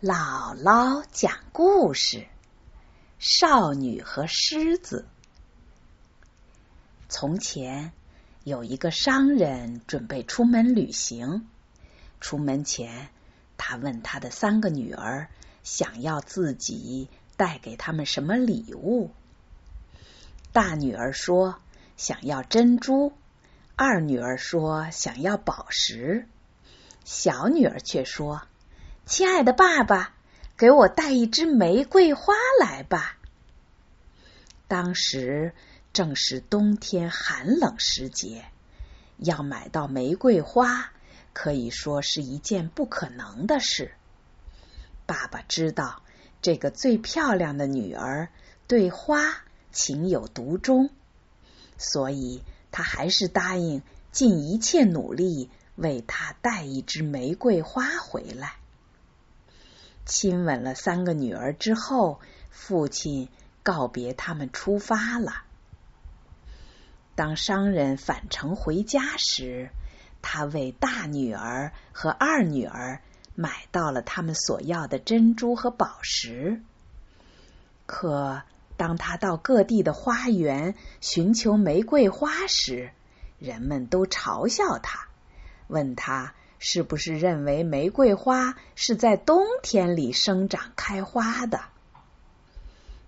姥姥讲故事：少女和狮子。从前有一个商人准备出门旅行，出门前，他问他的三个女儿想要自己带给他们什么礼物。大女儿说想要珍珠，二女儿说想要宝石，小女儿却说。亲爱的爸爸，给我带一支玫瑰花来吧。当时正是冬天寒冷时节，要买到玫瑰花可以说是一件不可能的事。爸爸知道这个最漂亮的女儿对花情有独钟，所以他还是答应尽一切努力为她带一支玫瑰花回来。亲吻了三个女儿之后，父亲告别他们出发了。当商人返程回家时，他为大女儿和二女儿买到了他们所要的珍珠和宝石。可当他到各地的花园寻求玫瑰花时，人们都嘲笑他，问他。是不是认为玫瑰花是在冬天里生长开花的？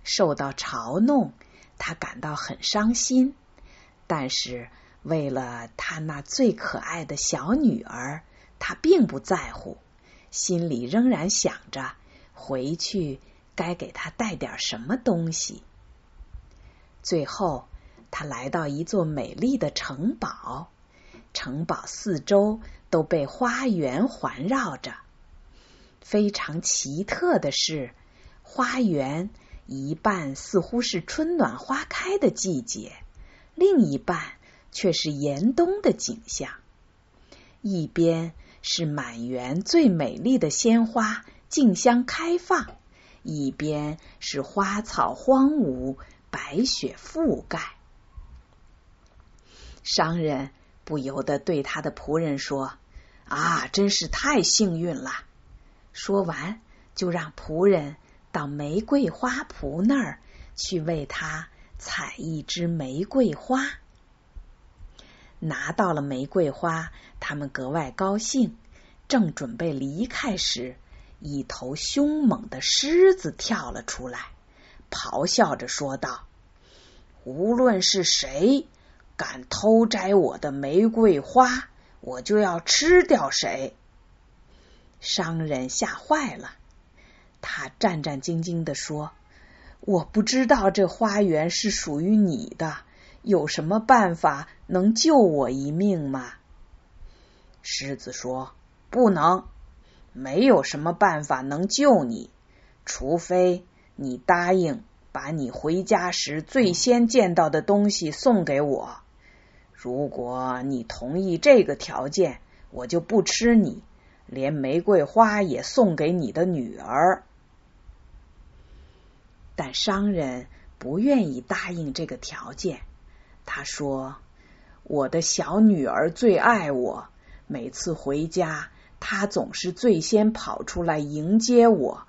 受到嘲弄，他感到很伤心。但是为了他那最可爱的小女儿，他并不在乎，心里仍然想着回去该给她带点什么东西。最后，他来到一座美丽的城堡。城堡四周都被花园环绕着。非常奇特的是，花园一半似乎是春暖花开的季节，另一半却是严冬的景象。一边是满园最美丽的鲜花竞相开放，一边是花草荒芜，白雪覆盖。商人。不由得对他的仆人说：“啊，真是太幸运了！”说完，就让仆人到玫瑰花圃那儿去为他采一支玫瑰花。拿到了玫瑰花，他们格外高兴。正准备离开时，一头凶猛的狮子跳了出来，咆哮着说道：“无论是谁。”敢偷摘我的玫瑰花，我就要吃掉谁！商人吓坏了，他战战兢兢的说：“我不知道这花园是属于你的，有什么办法能救我一命吗？”狮子说：“不能，没有什么办法能救你，除非你答应把你回家时最先见到的东西送给我。”如果你同意这个条件，我就不吃你，连玫瑰花也送给你的女儿。但商人不愿意答应这个条件。他说：“我的小女儿最爱我，每次回家，她总是最先跑出来迎接我。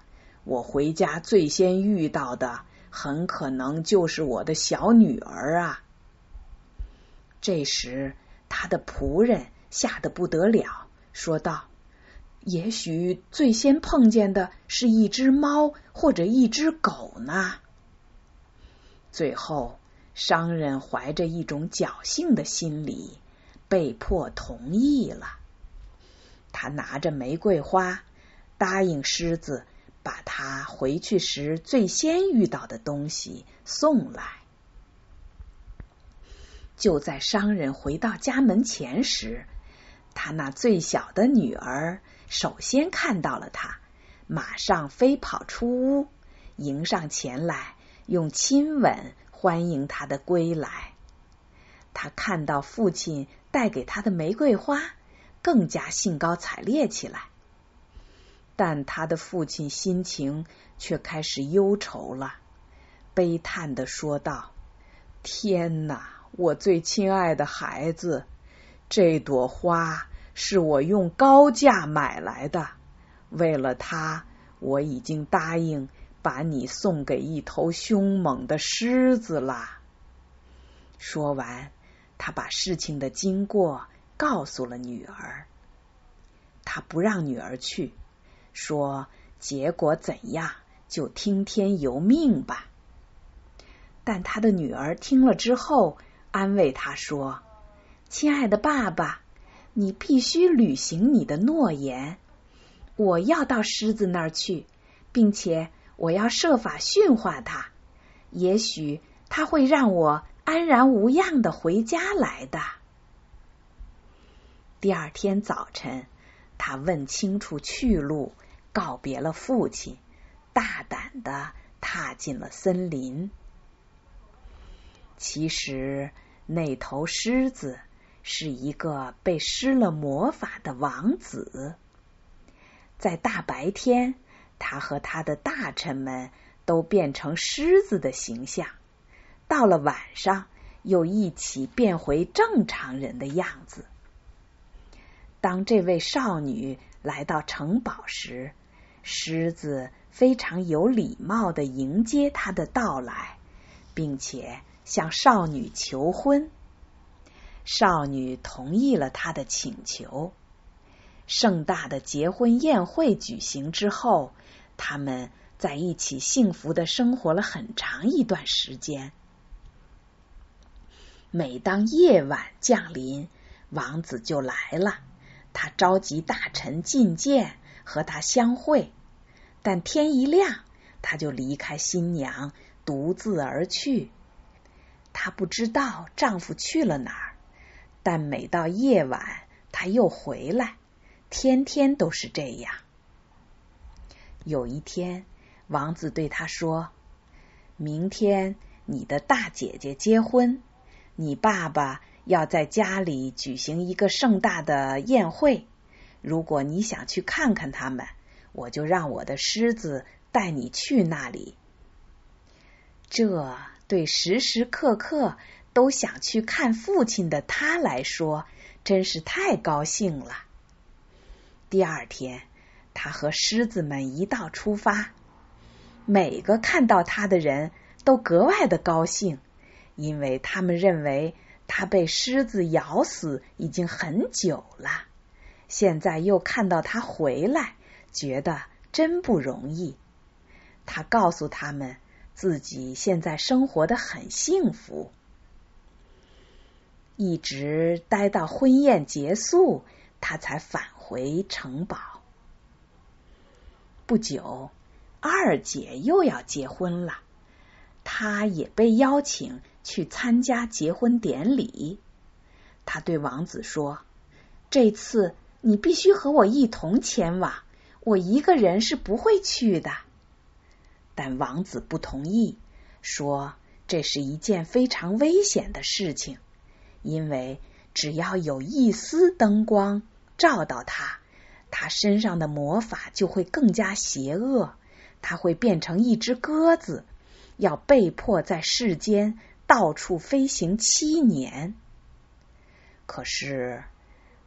我回家最先遇到的，很可能就是我的小女儿啊。”这时，他的仆人吓得不得了，说道：“也许最先碰见的是一只猫或者一只狗呢。”最后，商人怀着一种侥幸的心理，被迫同意了。他拿着玫瑰花，答应狮子把他回去时最先遇到的东西送来。就在商人回到家门前时，他那最小的女儿首先看到了他，马上飞跑出屋，迎上前来，用亲吻欢迎他的归来。他看到父亲带给他的玫瑰花，更加兴高采烈起来。但他的父亲心情却开始忧愁了，悲叹的说道：“天哪！”我最亲爱的孩子，这朵花是我用高价买来的。为了它，我已经答应把你送给一头凶猛的狮子啦。说完，他把事情的经过告诉了女儿。他不让女儿去，说结果怎样就听天由命吧。但他的女儿听了之后，安慰他说：“亲爱的爸爸，你必须履行你的诺言。我要到狮子那儿去，并且我要设法驯化它。也许他会让我。”安然无恙的回家来的。第二天早晨，他问清楚去路，告别了父亲，大胆的踏进了森林。其实，那头狮子是一个被施了魔法的王子。在大白天，他和他的大臣们都变成狮子的形象。到了晚上，又一起变回正常人的样子。当这位少女来到城堡时，狮子非常有礼貌的迎接她的到来，并且向少女求婚。少女同意了他的请求。盛大的结婚宴会举行之后，他们在一起幸福的生活了很长一段时间。每当夜晚降临，王子就来了。他召集大臣觐见，和他相会。但天一亮，他就离开新娘，独自而去。她不知道丈夫去了哪儿，但每到夜晚，他又回来，天天都是这样。有一天，王子对她说：“明天你的大姐姐结婚。”你爸爸要在家里举行一个盛大的宴会，如果你想去看看他们，我就让我的狮子带你去那里。这对时时刻刻都想去看父亲的他来说，真是太高兴了。第二天，他和狮子们一道出发，每个看到他的人都格外的高兴。因为他们认为他被狮子咬死已经很久了，现在又看到他回来，觉得真不容易。他告诉他们自己现在生活的很幸福，一直待到婚宴结束，他才返回城堡。不久，二姐又要结婚了，她也被邀请。去参加结婚典礼，他对王子说：“这次你必须和我一同前往，我一个人是不会去的。”但王子不同意，说：“这是一件非常危险的事情，因为只要有一丝灯光照到他，他身上的魔法就会更加邪恶，他会变成一只鸽子，要被迫在世间。”到处飞行七年，可是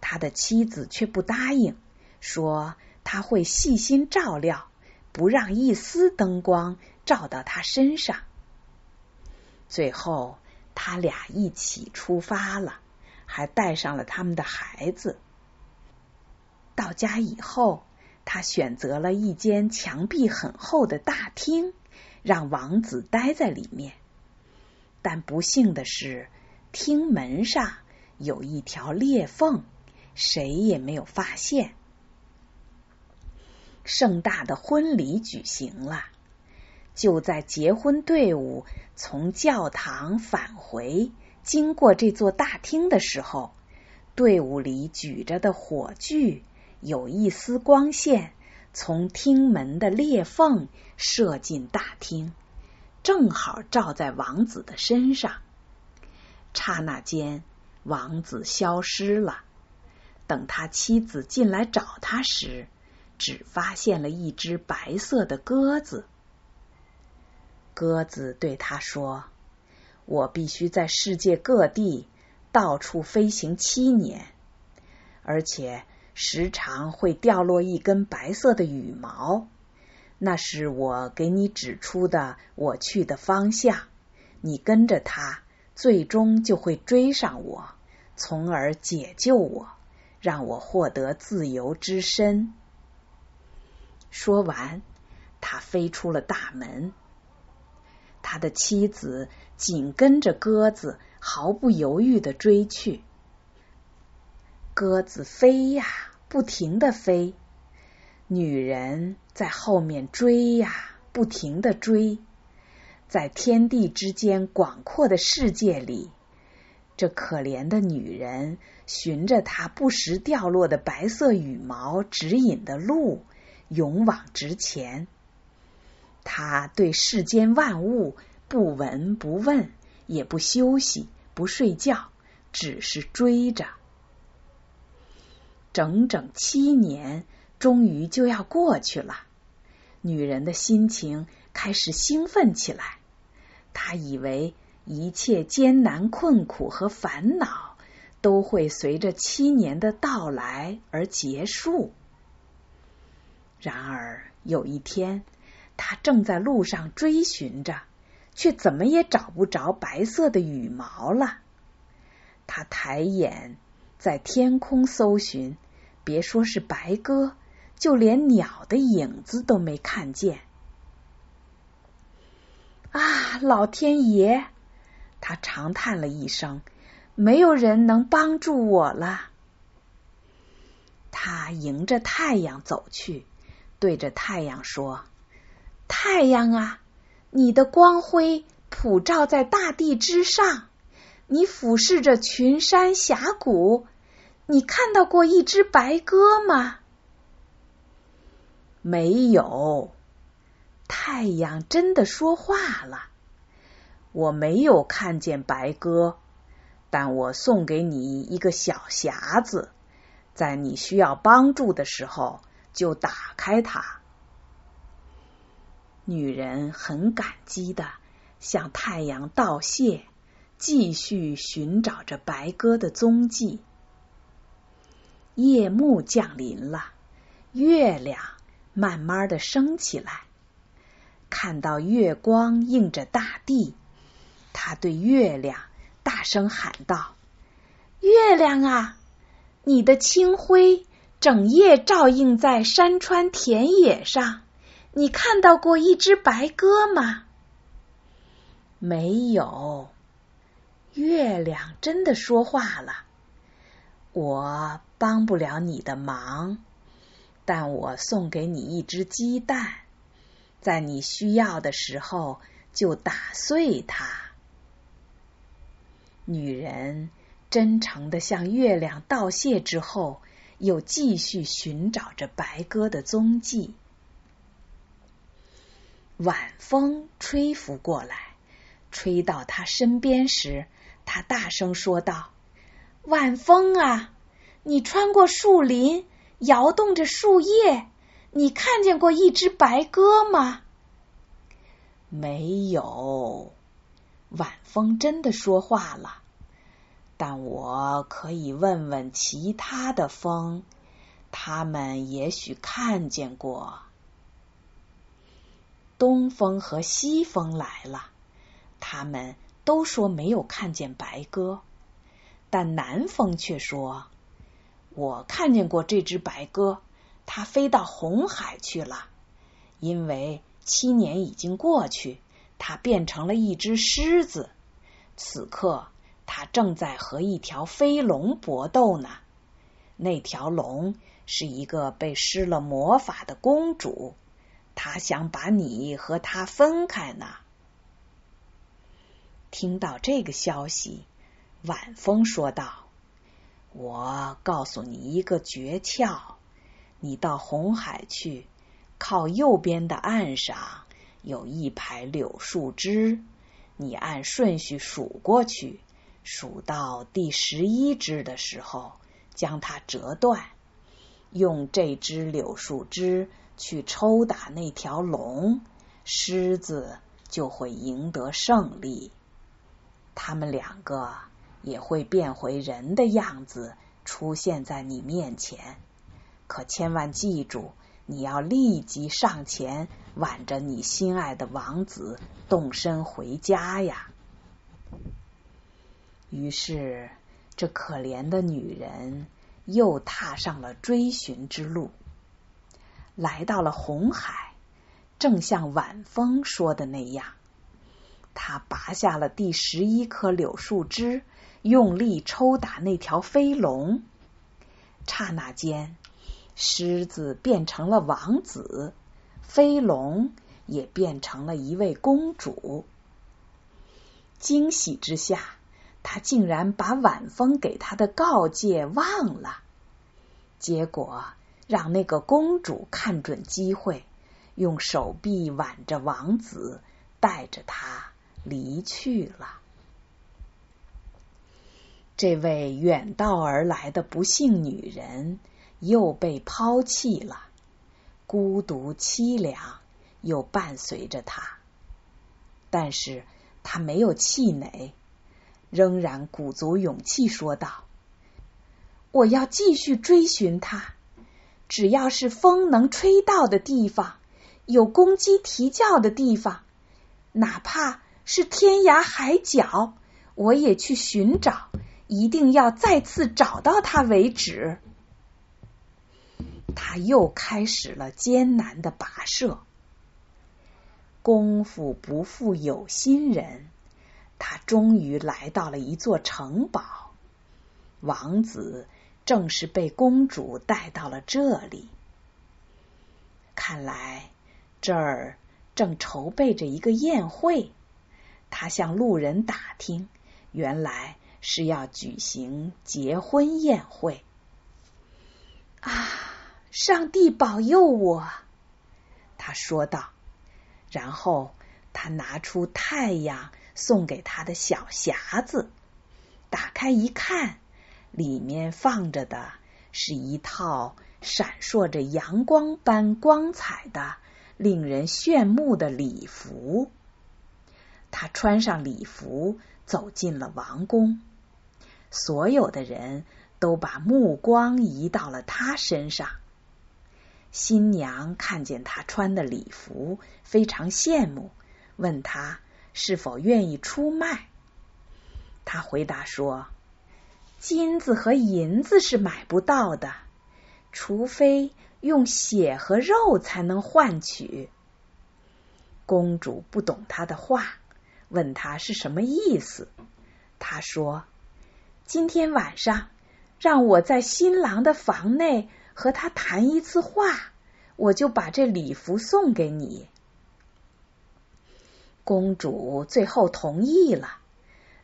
他的妻子却不答应，说他会细心照料，不让一丝灯光照到他身上。最后，他俩一起出发了，还带上了他们的孩子。到家以后，他选择了一间墙壁很厚的大厅，让王子待在里面。但不幸的是，厅门上有一条裂缝，谁也没有发现。盛大的婚礼举行了，就在结婚队伍从教堂返回，经过这座大厅的时候，队伍里举着的火炬有一丝光线从厅门的裂缝射进大厅。正好照在王子的身上，刹那间，王子消失了。等他妻子进来找他时，只发现了一只白色的鸽子。鸽子对他说：“我必须在世界各地到处飞行七年，而且时常会掉落一根白色的羽毛。那是我给你指出的我去的方向，你跟着它，最终就会追上我，从而解救我，让我获得自由之身。说完，他飞出了大门。他的妻子紧跟着鸽子，毫不犹豫的追去。鸽子飞呀，不停的飞，女人在后面追呀，不停的追。在天地之间广阔的世界里，这可怜的女人循着她不时掉落的白色羽毛指引的路，勇往直前。他对世间万物不闻不问，也不休息，不睡觉，只是追着。整整七年，终于就要过去了。女人的心情开始兴奋起来。她以为一切艰难困苦和烦恼都会随着七年的到来而结束。然而有一天，他正在路上追寻着，却怎么也找不着白色的羽毛了。他抬眼在天空搜寻。别说是白鸽，就连鸟的影子都没看见。啊，老天爷！他长叹了一声，没有人能帮助我了。他迎着太阳走去，对着太阳说：“太阳啊，你的光辉普照在大地之上，你俯视着群山峡谷。”你看到过一只白鸽吗？没有。太阳真的说话了。我没有看见白鸽，但我送给你一个小匣子，在你需要帮助的时候就打开它。女人很感激的向太阳道谢，继续寻找着白鸽的踪迹。夜幕降临了，月亮慢慢的升起来。看到月光映着大地，他对月亮大声喊道：“月亮啊，你的清辉整夜照映在山川田野上。你看到过一只白鸽吗？”没有。月亮真的说话了，我。帮不了你的忙，但我送给你一只鸡蛋，在你需要的时候就打碎它。女人真诚的向月亮道谢之后，又继续寻找着白鸽的踪迹。晚风吹拂过来，吹到他身边时，他大声说道：“晚风啊！”你穿过树林，摇动着树叶，你看见过一只白鸽吗？没有。晚风真的说话了，但我可以问问其他的风，他们也许看见过。东风和西风来了，他们都说没有看见白鸽，但南风却说。我看见过这只白鸽，它飞到红海去了。因为七年已经过去，它变成了一只狮子。此刻，他正在和一条飞龙搏斗呢。那条龙是一个被施了魔法的公主，她想把你和她分开呢。听到这个消息，晚风说道。我告诉你一个诀窍：你到红海去，靠右边的岸上有一排柳树枝，你按顺序数过去，数到第十一枝的时候，将它折断，用这支柳树枝去抽打那条龙，狮子就会赢得胜利。他们两个。也会变回人的样子出现在你面前，可千万记住，你要立即上前挽着你心爱的王子动身回家呀。”于是，这可怜的女人又踏上了追寻之路，来到了红海，正像晚风说的那样，她拔下了第十一棵柳树枝，用力抽打那条飞龙。刹那间，狮子变成了王子，飞龙也变成了一位公主。惊喜之下。他竟然把晚风给他的告诫忘了，结果让那个公主看准机会，用手臂挽着王子，带着他离去了。这位远道而来的不幸女人又被抛弃了，孤独凄凉又伴随着她，但是她没有气馁。仍然鼓足勇气说道：“我要继续追寻他，只要是风能吹到的地方，有公鸡啼叫的地方，哪怕是天涯海角，我也去寻找，一定要再次找到他为止。”他又开始了艰难的跋涉。功夫不负有心人。他终于来到了一座城堡，王子正是被公主带到了这里。看来这儿正筹备着一个宴会。他向路人打听，原来是要举行结婚宴会。啊！上帝保佑我！他说道。然后他拿出太阳。送给他的小匣子，打开一看，里面放着的是一套闪烁着阳光般光彩的、令人炫目的礼服。他穿上礼服，走进了王宫。所有的人都把目光移到了他身上。新娘看见他穿的礼服，非常羡慕，问他。是否愿意出卖？他回答说：“金子和银子是买不到的，除非用血和肉才能换取。”公主不懂他的话，问他是什么意思。他说：“今天晚上让我在新郎的房内和他谈一次话，我就把这礼服送给你。”公主最后同意了，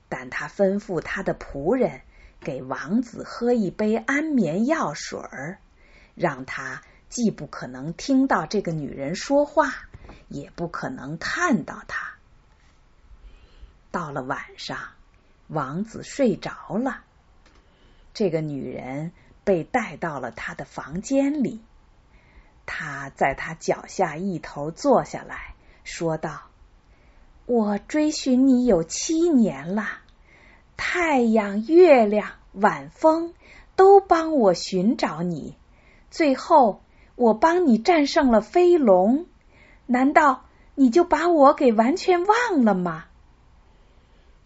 但她吩咐她的仆人给王子喝一杯安眠药水儿，让他既不可能听到这个女人说话，也不可能看到她。到了晚上，王子睡着了，这个女人被带到了他的房间里，他在他脚下一头坐下来说道。我追寻你有七年了，太阳、月亮、晚风都帮我寻找你，最后我帮你战胜了飞龙，难道你就把我给完全忘了吗？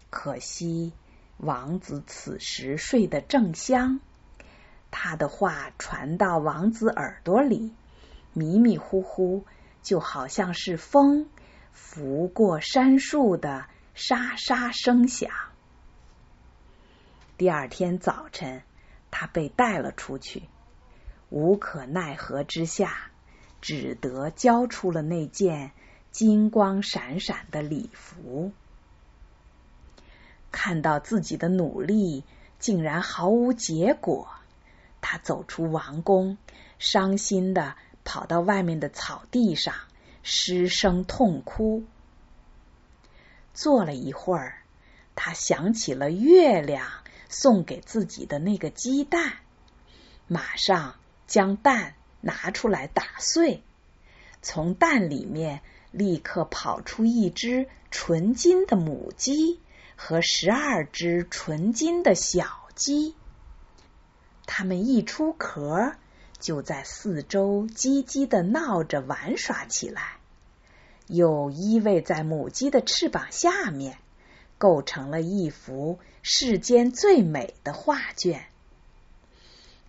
可惜王子此时睡得正香，他的话传到王子耳朵里，迷迷糊糊，就好像是风。拂过杉树的沙沙声响。第二天早晨，他被带了出去，无可奈何之下，只得交出了那件金光闪闪的礼服。看到自己的努力竟然毫无结果，他走出王宫，伤心的跑到外面的草地上。失声痛哭。坐了一会儿，他想起了月亮送给自己的那个鸡蛋，马上将蛋拿出来打碎，从蛋里面立刻跑出一只纯金的母鸡和十二只纯金的小鸡。它们一出壳。就在四周叽叽的闹着玩耍起来，又依偎在母鸡的翅膀下面，构成了一幅世间最美的画卷。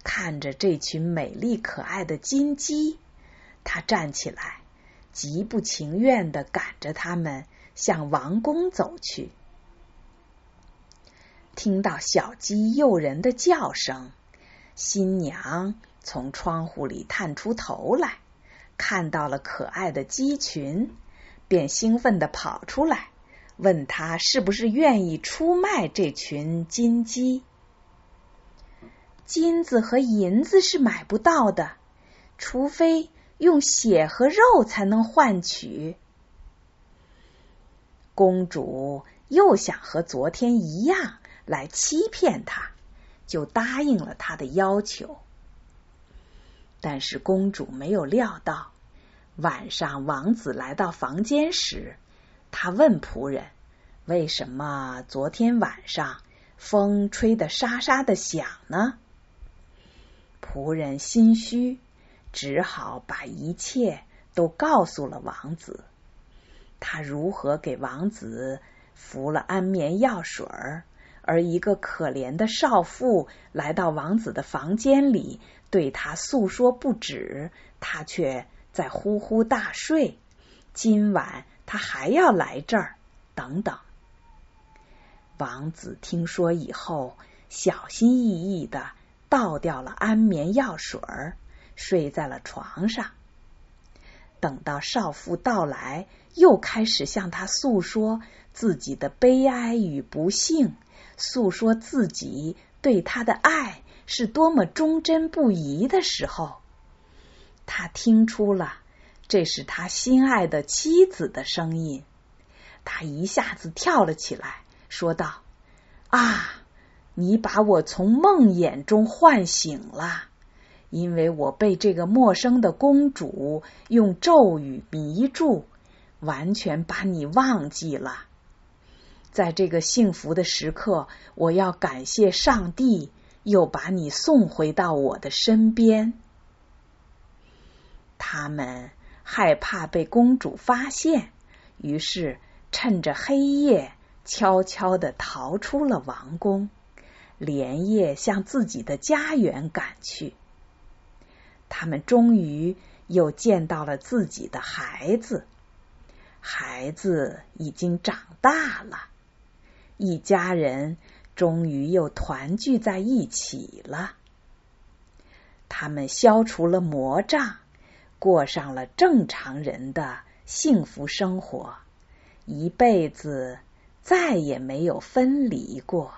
看着这群美丽可爱的金鸡，他站起来，极不情愿的赶着他们向王宫走去。听到小鸡诱人的叫声，新娘从窗户里探出头来，看到了可爱的鸡群，便兴奋的跑出来，问他是不是愿意出卖这群金鸡。金子和银子是买不到的，除非用血和肉才能换取。公主又想和昨天一样来欺骗他，就答应了他的要求。但是公主没有料到，晚上王子来到房间时，他问仆人：“为什么昨天晚上风吹得沙沙的响呢？”仆人心虚，只好把一切都告诉了王子。他如何给王子服了安眠药水儿，而一个可怜的少妇来到王子的房间里，对他诉说不止，他却在呼呼大睡。今晚他还要来这儿，等等。王子听说以后，小心翼翼的。倒掉了安眠药水儿，睡在了床上。等到少妇到来，又开始向他诉说自己的悲哀与不幸，诉说自己对他的爱是多么忠贞不移的时候，他听出了这是他心爱的妻子的声音。他一下子跳了起来，说道：“啊！”你把我从梦魇中唤醒了，因为我被这个陌生的公主用咒语迷住，完全把你忘记了。在这个幸福的时刻，我要感谢上帝，又把你送回到我的身边。他们害怕被公主发现，于是趁着黑夜，悄悄的逃出了王宫。连夜向自己的家园赶去。他们终于又见到了自己的孩子，孩子已经长大了，一家人终于又团聚在一起了。他们消除了魔障，过上了正常人的幸福生活，一辈子再也没有分离过。